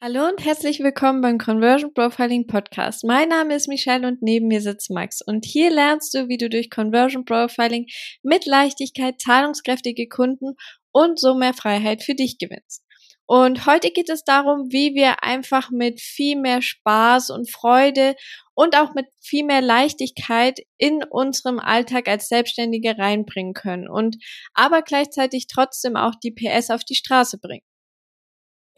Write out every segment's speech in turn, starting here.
Hallo und herzlich willkommen beim Conversion Profiling Podcast. Mein Name ist Michelle und neben mir sitzt Max. Und hier lernst du, wie du durch Conversion Profiling mit Leichtigkeit zahlungskräftige Kunden und so mehr Freiheit für dich gewinnst. Und heute geht es darum, wie wir einfach mit viel mehr Spaß und Freude und auch mit viel mehr Leichtigkeit in unserem Alltag als Selbstständige reinbringen können und aber gleichzeitig trotzdem auch die PS auf die Straße bringen.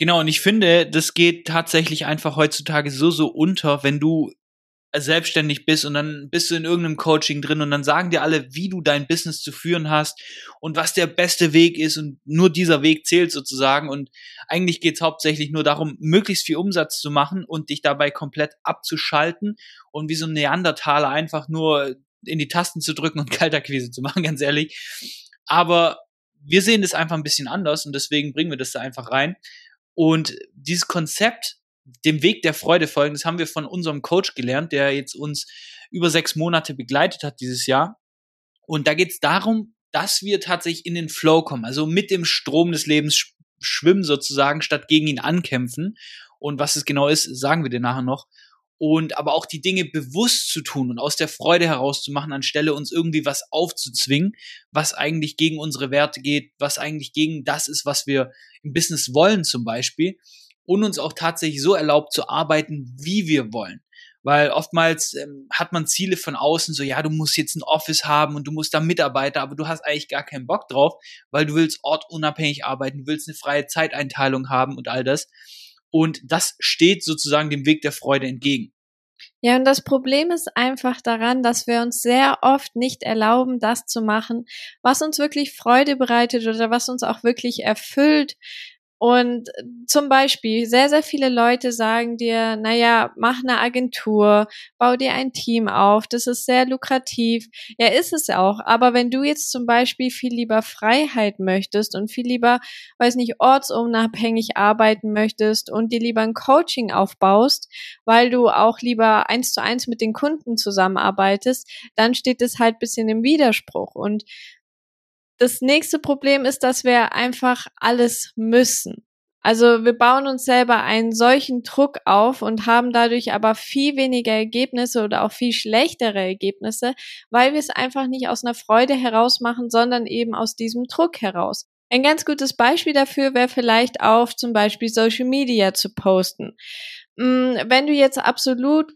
Genau, und ich finde, das geht tatsächlich einfach heutzutage so, so unter, wenn du selbstständig bist und dann bist du in irgendeinem Coaching drin und dann sagen dir alle, wie du dein Business zu führen hast und was der beste Weg ist und nur dieser Weg zählt sozusagen und eigentlich geht's hauptsächlich nur darum, möglichst viel Umsatz zu machen und dich dabei komplett abzuschalten und wie so ein Neandertaler einfach nur in die Tasten zu drücken und Kalterquise zu machen, ganz ehrlich. Aber wir sehen das einfach ein bisschen anders und deswegen bringen wir das da einfach rein. Und dieses Konzept, dem Weg der Freude folgen, das haben wir von unserem Coach gelernt, der jetzt uns über sechs Monate begleitet hat dieses Jahr. Und da geht es darum, dass wir tatsächlich in den Flow kommen, also mit dem Strom des Lebens schwimmen sozusagen, statt gegen ihn ankämpfen. Und was es genau ist, sagen wir dir nachher noch und aber auch die Dinge bewusst zu tun und aus der Freude heraus zu machen, anstelle uns irgendwie was aufzuzwingen, was eigentlich gegen unsere Werte geht, was eigentlich gegen das ist, was wir im Business wollen zum Beispiel und uns auch tatsächlich so erlaubt zu arbeiten, wie wir wollen. Weil oftmals ähm, hat man Ziele von außen, so ja, du musst jetzt ein Office haben und du musst da Mitarbeiter, aber du hast eigentlich gar keinen Bock drauf, weil du willst ortunabhängig arbeiten, du willst eine freie Zeiteinteilung haben und all das. Und das steht sozusagen dem Weg der Freude entgegen. Ja, und das Problem ist einfach daran, dass wir uns sehr oft nicht erlauben, das zu machen, was uns wirklich Freude bereitet oder was uns auch wirklich erfüllt, und zum Beispiel, sehr, sehr viele Leute sagen dir, naja, mach eine Agentur, bau dir ein Team auf, das ist sehr lukrativ. Ja, ist es auch. Aber wenn du jetzt zum Beispiel viel lieber Freiheit möchtest und viel lieber, weiß nicht, ortsunabhängig arbeiten möchtest und dir lieber ein Coaching aufbaust, weil du auch lieber eins zu eins mit den Kunden zusammenarbeitest, dann steht es halt bisschen im Widerspruch. Und das nächste Problem ist, dass wir einfach alles müssen. Also wir bauen uns selber einen solchen Druck auf und haben dadurch aber viel weniger Ergebnisse oder auch viel schlechtere Ergebnisse, weil wir es einfach nicht aus einer Freude heraus machen, sondern eben aus diesem Druck heraus. Ein ganz gutes Beispiel dafür wäre vielleicht auf zum Beispiel Social Media zu posten. Mm, wenn du jetzt absolut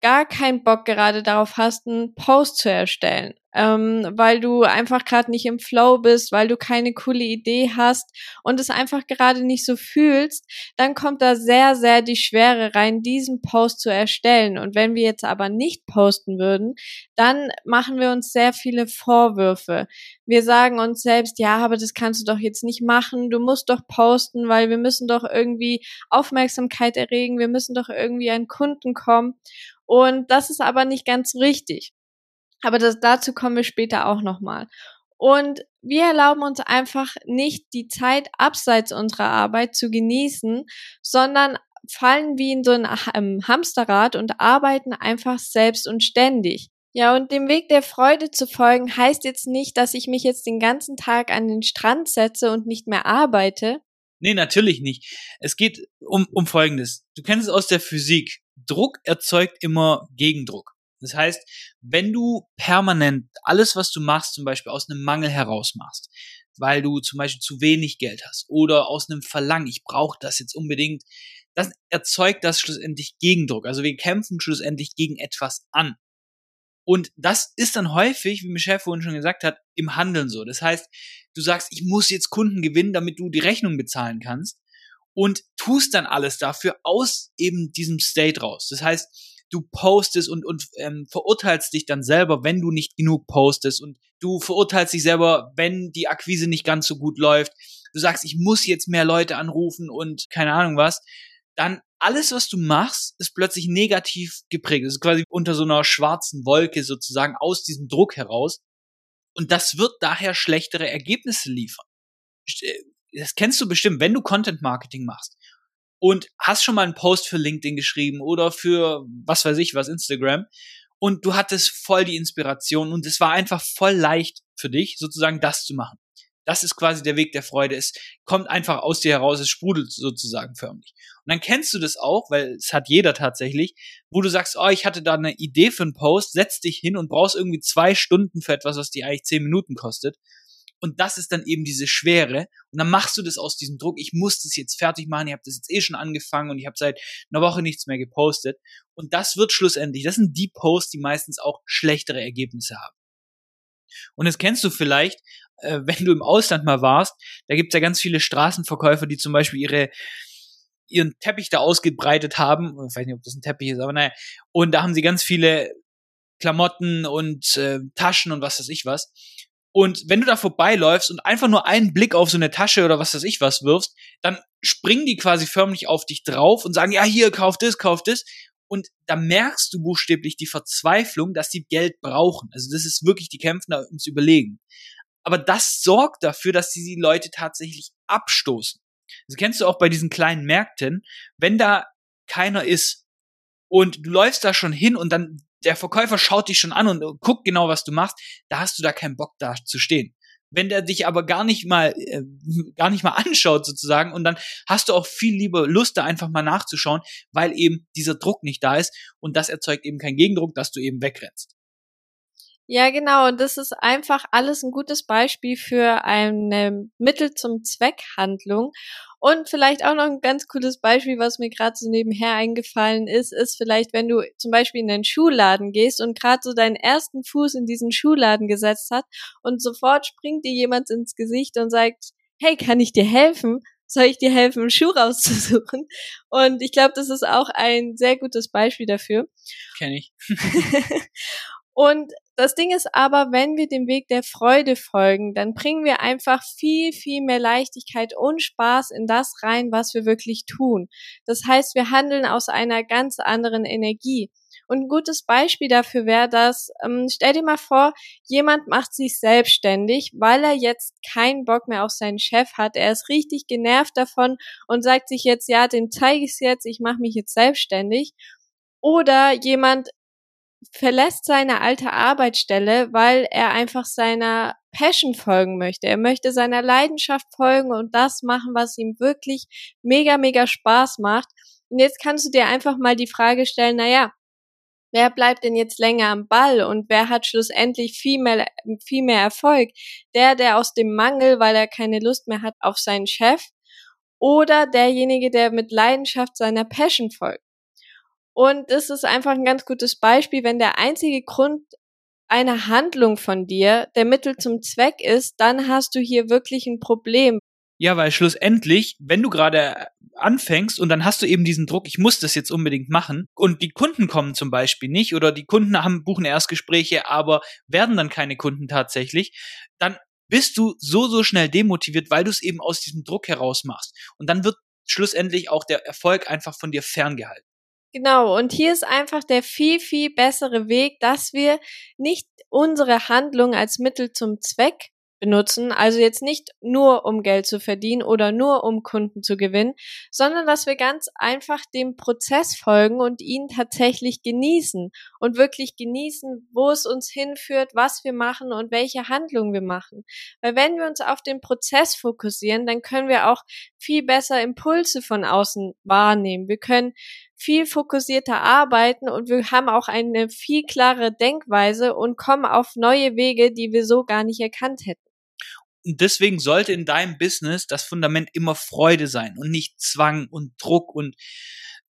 gar keinen Bock gerade darauf hast, einen Post zu erstellen, ähm, weil du einfach gerade nicht im Flow bist, weil du keine coole Idee hast und es einfach gerade nicht so fühlst, dann kommt da sehr, sehr die Schwere rein, diesen Post zu erstellen. Und wenn wir jetzt aber nicht posten würden, dann machen wir uns sehr viele Vorwürfe. Wir sagen uns selbst, ja, aber das kannst du doch jetzt nicht machen, du musst doch posten, weil wir müssen doch irgendwie Aufmerksamkeit erregen, wir müssen doch irgendwie an Kunden kommen. Und das ist aber nicht ganz richtig. Aber das, dazu kommen wir später auch nochmal. Und wir erlauben uns einfach nicht die Zeit abseits unserer Arbeit zu genießen, sondern fallen wie in so ein Hamsterrad und arbeiten einfach selbst und ständig. Ja, und dem Weg der Freude zu folgen heißt jetzt nicht, dass ich mich jetzt den ganzen Tag an den Strand setze und nicht mehr arbeite. Nee, natürlich nicht. Es geht um, um Folgendes. Du kennst es aus der Physik. Druck erzeugt immer Gegendruck. Das heißt, wenn du permanent alles, was du machst, zum Beispiel aus einem Mangel heraus machst, weil du zum Beispiel zu wenig Geld hast oder aus einem Verlangen, ich brauche das jetzt unbedingt, das erzeugt das schlussendlich Gegendruck. Also wir kämpfen schlussendlich gegen etwas an. Und das ist dann häufig, wie Michelle vorhin schon gesagt hat, im Handeln so. Das heißt, du sagst, ich muss jetzt Kunden gewinnen, damit du die Rechnung bezahlen kannst und tust dann alles dafür aus eben diesem State raus. Das heißt, du postest und, und ähm, verurteilst dich dann selber, wenn du nicht genug postest und du verurteilst dich selber, wenn die Akquise nicht ganz so gut läuft. Du sagst, ich muss jetzt mehr Leute anrufen und keine Ahnung was. Dann alles, was du machst, ist plötzlich negativ geprägt. Das ist quasi unter so einer schwarzen Wolke sozusagen aus diesem Druck heraus. Und das wird daher schlechtere Ergebnisse liefern. Das kennst du bestimmt, wenn du Content Marketing machst und hast schon mal einen Post für LinkedIn geschrieben oder für was weiß ich was, Instagram und du hattest voll die Inspiration und es war einfach voll leicht für dich, sozusagen das zu machen. Das ist quasi der Weg der Freude. Es kommt einfach aus dir heraus, es sprudelt sozusagen förmlich. Und dann kennst du das auch, weil es hat jeder tatsächlich, wo du sagst, oh, ich hatte da eine Idee für einen Post, setz dich hin und brauchst irgendwie zwei Stunden für etwas, was dir eigentlich zehn Minuten kostet. Und das ist dann eben diese Schwere. Und dann machst du das aus diesem Druck. Ich muss das jetzt fertig machen. Ich habe das jetzt eh schon angefangen und ich habe seit einer Woche nichts mehr gepostet. Und das wird schlussendlich, das sind die Posts, die meistens auch schlechtere Ergebnisse haben. Und das kennst du vielleicht, äh, wenn du im Ausland mal warst. Da gibt's ja ganz viele Straßenverkäufer, die zum Beispiel ihre ihren Teppich da ausgebreitet haben. Ich weiß nicht, ob das ein Teppich ist, aber naja. Und da haben sie ganz viele Klamotten und äh, Taschen und was weiß ich was. Und wenn du da vorbeiläufst und einfach nur einen Blick auf so eine Tasche oder was weiß ich was wirfst, dann springen die quasi förmlich auf dich drauf und sagen, ja, hier, kauf das, kauf das. Und da merkst du buchstäblich die Verzweiflung, dass die Geld brauchen. Also das ist wirklich, die kämpfen da ums Überlegen. Aber das sorgt dafür, dass sie die Leute tatsächlich abstoßen. Das kennst du auch bei diesen kleinen Märkten, wenn da keiner ist und du läufst da schon hin und dann der Verkäufer schaut dich schon an und guckt genau, was du machst, da hast du da keinen Bock da zu stehen. Wenn der dich aber gar nicht mal äh, gar nicht mal anschaut sozusagen und dann hast du auch viel lieber Lust da einfach mal nachzuschauen, weil eben dieser Druck nicht da ist und das erzeugt eben keinen Gegendruck, dass du eben wegrennst. Ja, genau. Und das ist einfach alles ein gutes Beispiel für eine Mittel zum Zweck Handlung. Und vielleicht auch noch ein ganz cooles Beispiel, was mir gerade so nebenher eingefallen ist, ist vielleicht, wenn du zum Beispiel in den Schuhladen gehst und gerade so deinen ersten Fuß in diesen Schuhladen gesetzt hat und sofort springt dir jemand ins Gesicht und sagt, hey, kann ich dir helfen? Soll ich dir helfen, einen Schuh rauszusuchen? Und ich glaube, das ist auch ein sehr gutes Beispiel dafür. Kenn ich. und das Ding ist aber, wenn wir dem Weg der Freude folgen, dann bringen wir einfach viel, viel mehr Leichtigkeit und Spaß in das rein, was wir wirklich tun. Das heißt, wir handeln aus einer ganz anderen Energie. Und ein gutes Beispiel dafür wäre dass, ähm, stell dir mal vor, jemand macht sich selbstständig, weil er jetzt keinen Bock mehr auf seinen Chef hat. Er ist richtig genervt davon und sagt sich jetzt, ja, dem zeige ich es jetzt, ich mache mich jetzt selbstständig. Oder jemand verlässt seine alte Arbeitsstelle, weil er einfach seiner Passion folgen möchte. Er möchte seiner Leidenschaft folgen und das machen, was ihm wirklich mega, mega Spaß macht. Und jetzt kannst du dir einfach mal die Frage stellen, naja, wer bleibt denn jetzt länger am Ball und wer hat schlussendlich viel mehr, viel mehr Erfolg? Der, der aus dem Mangel, weil er keine Lust mehr hat auf seinen Chef oder derjenige, der mit Leidenschaft seiner Passion folgt? Und das ist einfach ein ganz gutes Beispiel, wenn der einzige Grund einer Handlung von dir der Mittel zum Zweck ist, dann hast du hier wirklich ein Problem. Ja, weil schlussendlich, wenn du gerade anfängst und dann hast du eben diesen Druck, ich muss das jetzt unbedingt machen und die Kunden kommen zum Beispiel nicht oder die Kunden haben, buchen Erstgespräche, aber werden dann keine Kunden tatsächlich, dann bist du so, so schnell demotiviert, weil du es eben aus diesem Druck heraus machst. Und dann wird schlussendlich auch der Erfolg einfach von dir ferngehalten. Genau, und hier ist einfach der viel, viel bessere Weg, dass wir nicht unsere Handlung als Mittel zum Zweck benutzen, also jetzt nicht nur um Geld zu verdienen oder nur um Kunden zu gewinnen, sondern dass wir ganz einfach dem Prozess folgen und ihn tatsächlich genießen und wirklich genießen, wo es uns hinführt, was wir machen und welche Handlungen wir machen. Weil wenn wir uns auf den Prozess fokussieren, dann können wir auch viel besser Impulse von außen wahrnehmen. Wir können viel fokussierter arbeiten und wir haben auch eine viel klare Denkweise und kommen auf neue Wege, die wir so gar nicht erkannt hätten. Und deswegen sollte in deinem Business das Fundament immer Freude sein und nicht Zwang und Druck und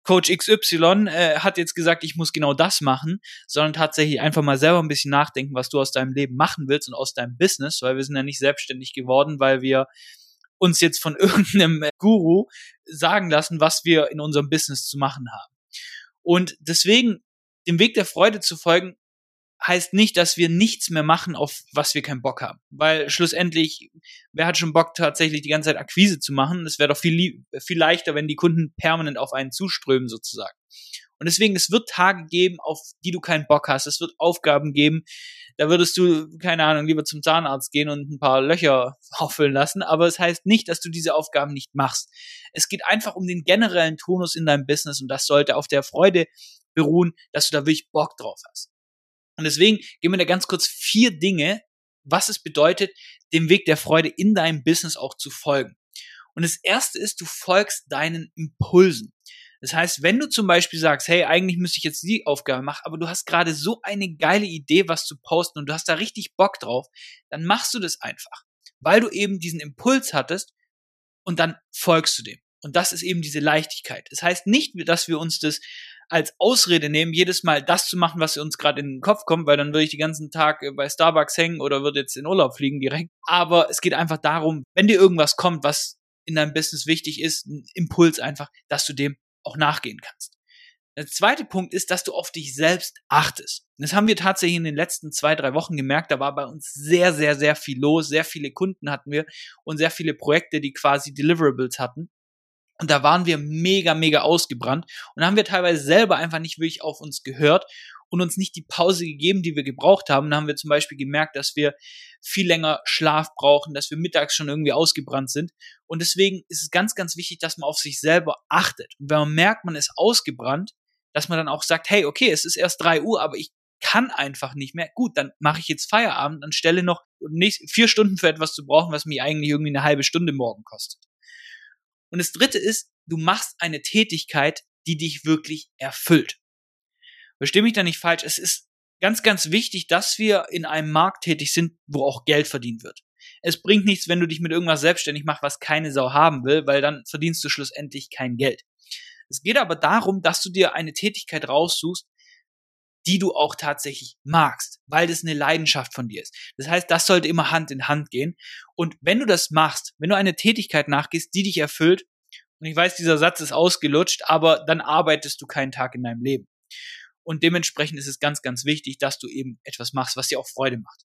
Coach XY äh, hat jetzt gesagt, ich muss genau das machen, sondern tatsächlich einfach mal selber ein bisschen nachdenken, was du aus deinem Leben machen willst und aus deinem Business, weil wir sind ja nicht selbstständig geworden, weil wir uns jetzt von irgendeinem Guru sagen lassen, was wir in unserem Business zu machen haben. Und deswegen dem Weg der Freude zu folgen, heißt nicht, dass wir nichts mehr machen, auf was wir keinen Bock haben. Weil schlussendlich, wer hat schon Bock, tatsächlich die ganze Zeit Akquise zu machen? Es wäre doch viel, viel leichter, wenn die Kunden permanent auf einen zuströmen, sozusagen. Und deswegen, es wird Tage geben, auf die du keinen Bock hast. Es wird Aufgaben geben, da würdest du, keine Ahnung, lieber zum Zahnarzt gehen und ein paar Löcher auffüllen lassen. Aber es heißt nicht, dass du diese Aufgaben nicht machst. Es geht einfach um den generellen Tonus in deinem Business und das sollte auf der Freude beruhen, dass du da wirklich Bock drauf hast. Und deswegen gehen wir da ganz kurz vier Dinge was es bedeutet, dem Weg der Freude in deinem Business auch zu folgen. Und das erste ist, du folgst deinen Impulsen. Das heißt, wenn du zum Beispiel sagst, hey, eigentlich müsste ich jetzt die Aufgabe machen, aber du hast gerade so eine geile Idee, was zu posten und du hast da richtig Bock drauf, dann machst du das einfach, weil du eben diesen Impuls hattest und dann folgst du dem. Und das ist eben diese Leichtigkeit. Das heißt nicht, dass wir uns das als Ausrede nehmen, jedes Mal das zu machen, was uns gerade in den Kopf kommt, weil dann würde ich den ganzen Tag äh, bei Starbucks hängen oder würde jetzt in Urlaub fliegen direkt. Aber es geht einfach darum, wenn dir irgendwas kommt, was in deinem Business wichtig ist, ein Impuls einfach, dass du dem auch nachgehen kannst. Der zweite Punkt ist, dass du auf dich selbst achtest. Das haben wir tatsächlich in den letzten zwei, drei Wochen gemerkt. Da war bei uns sehr, sehr, sehr viel los. Sehr viele Kunden hatten wir und sehr viele Projekte, die quasi Deliverables hatten. Und da waren wir mega, mega ausgebrannt und haben wir teilweise selber einfach nicht wirklich auf uns gehört und uns nicht die Pause gegeben, die wir gebraucht haben. Da haben wir zum Beispiel gemerkt, dass wir viel länger Schlaf brauchen, dass wir mittags schon irgendwie ausgebrannt sind. Und deswegen ist es ganz, ganz wichtig, dass man auf sich selber achtet. Und wenn man merkt, man ist ausgebrannt, dass man dann auch sagt, hey, okay, es ist erst drei Uhr, aber ich kann einfach nicht mehr. Gut, dann mache ich jetzt Feierabend, anstelle noch vier Stunden für etwas zu brauchen, was mich eigentlich irgendwie eine halbe Stunde morgen kostet. Und das dritte ist, du machst eine Tätigkeit, die dich wirklich erfüllt. Versteh mich da nicht falsch. Es ist ganz, ganz wichtig, dass wir in einem Markt tätig sind, wo auch Geld verdient wird. Es bringt nichts, wenn du dich mit irgendwas selbstständig machst, was keine Sau haben will, weil dann verdienst du schlussendlich kein Geld. Es geht aber darum, dass du dir eine Tätigkeit raussuchst, die du auch tatsächlich magst, weil das eine Leidenschaft von dir ist. Das heißt, das sollte immer Hand in Hand gehen. Und wenn du das machst, wenn du eine Tätigkeit nachgehst, die dich erfüllt, und ich weiß, dieser Satz ist ausgelutscht, aber dann arbeitest du keinen Tag in deinem Leben. Und dementsprechend ist es ganz, ganz wichtig, dass du eben etwas machst, was dir auch Freude macht.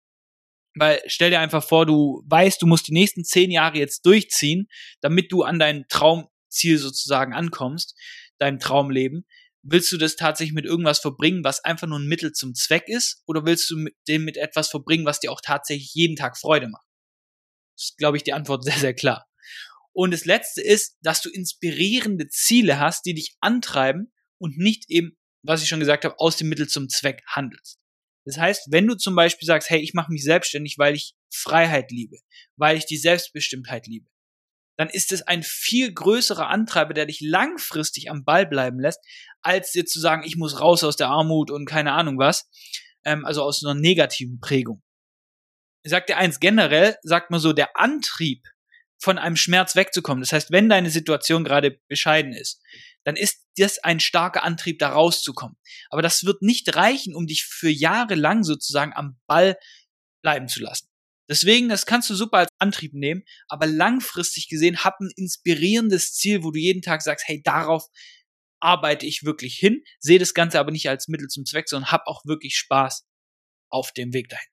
Weil stell dir einfach vor, du weißt, du musst die nächsten zehn Jahre jetzt durchziehen, damit du an dein Traumziel sozusagen ankommst, dein Traumleben willst du das tatsächlich mit irgendwas verbringen, was einfach nur ein Mittel zum Zweck ist? Oder willst du mit dem mit etwas verbringen, was dir auch tatsächlich jeden Tag Freude macht? Das ist, glaube ich, die Antwort sehr, sehr klar. Und das letzte ist, dass du inspirierende Ziele hast, die dich antreiben und nicht eben, was ich schon gesagt habe, aus dem Mittel zum Zweck handelst. Das heißt, wenn du zum Beispiel sagst, hey, ich mache mich selbstständig, weil ich Freiheit liebe, weil ich die Selbstbestimmtheit liebe, dann ist es ein viel größerer Antreiber, der dich langfristig am Ball bleiben lässt, als dir zu sagen, ich muss raus aus der Armut und keine Ahnung was, ähm, also aus einer negativen Prägung. Ich sag dir eins, generell sagt man so, der Antrieb, von einem Schmerz wegzukommen. Das heißt, wenn deine Situation gerade bescheiden ist, dann ist das ein starker Antrieb, da rauszukommen. Aber das wird nicht reichen, um dich für Jahre lang sozusagen am Ball bleiben zu lassen. Deswegen, das kannst du super als Antrieb nehmen, aber langfristig gesehen hab ein inspirierendes Ziel, wo du jeden Tag sagst, hey, darauf arbeite ich wirklich hin, sehe das Ganze aber nicht als Mittel zum Zweck, sondern hab auch wirklich Spaß auf dem Weg dahin.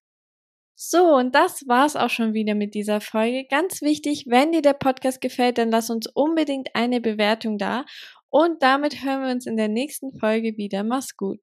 So, und das war's auch schon wieder mit dieser Folge. Ganz wichtig, wenn dir der Podcast gefällt, dann lass uns unbedingt eine Bewertung da. Und damit hören wir uns in der nächsten Folge wieder. Mach's gut.